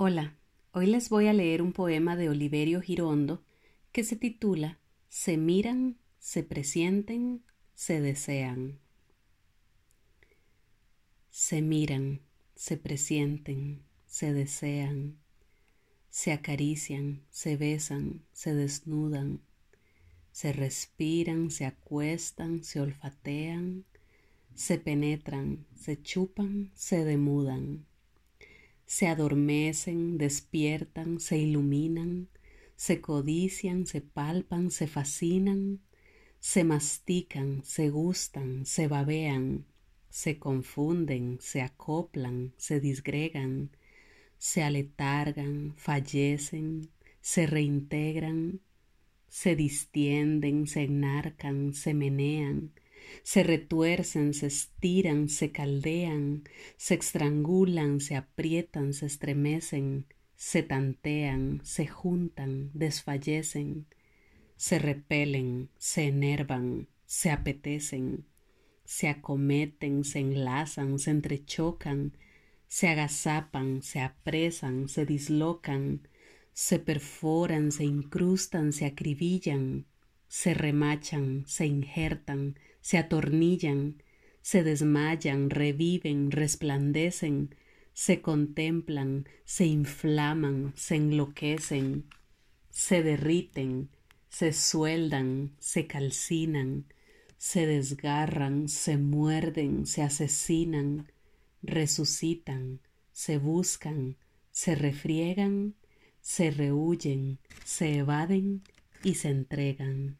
Hola, hoy les voy a leer un poema de Oliverio Girondo que se titula Se miran, se presienten, se desean. Se miran, se presienten, se desean, se acarician, se besan, se desnudan, se respiran, se acuestan, se olfatean, se penetran, se chupan, se demudan se adormecen, despiertan, se iluminan, se codician, se palpan, se fascinan, se mastican, se gustan, se babean, se confunden, se acoplan, se disgregan, se aletargan, fallecen, se reintegran, se distienden, se enarcan, se menean, se retuercen, se estiran, se caldean, se estrangulan, se aprietan, se estremecen, se tantean, se juntan, desfallecen, se repelen, se enervan, se apetecen, se acometen, se enlazan, se entrechocan, se agazapan, se apresan, se dislocan, se perforan, se incrustan, se acribillan, se remachan, se injertan, se atornillan, se desmayan, reviven, resplandecen, se contemplan, se inflaman, se enloquecen, se derriten, se sueldan, se calcinan, se desgarran, se muerden, se asesinan, resucitan, se buscan, se refriegan, se rehuyen, se evaden y se entregan.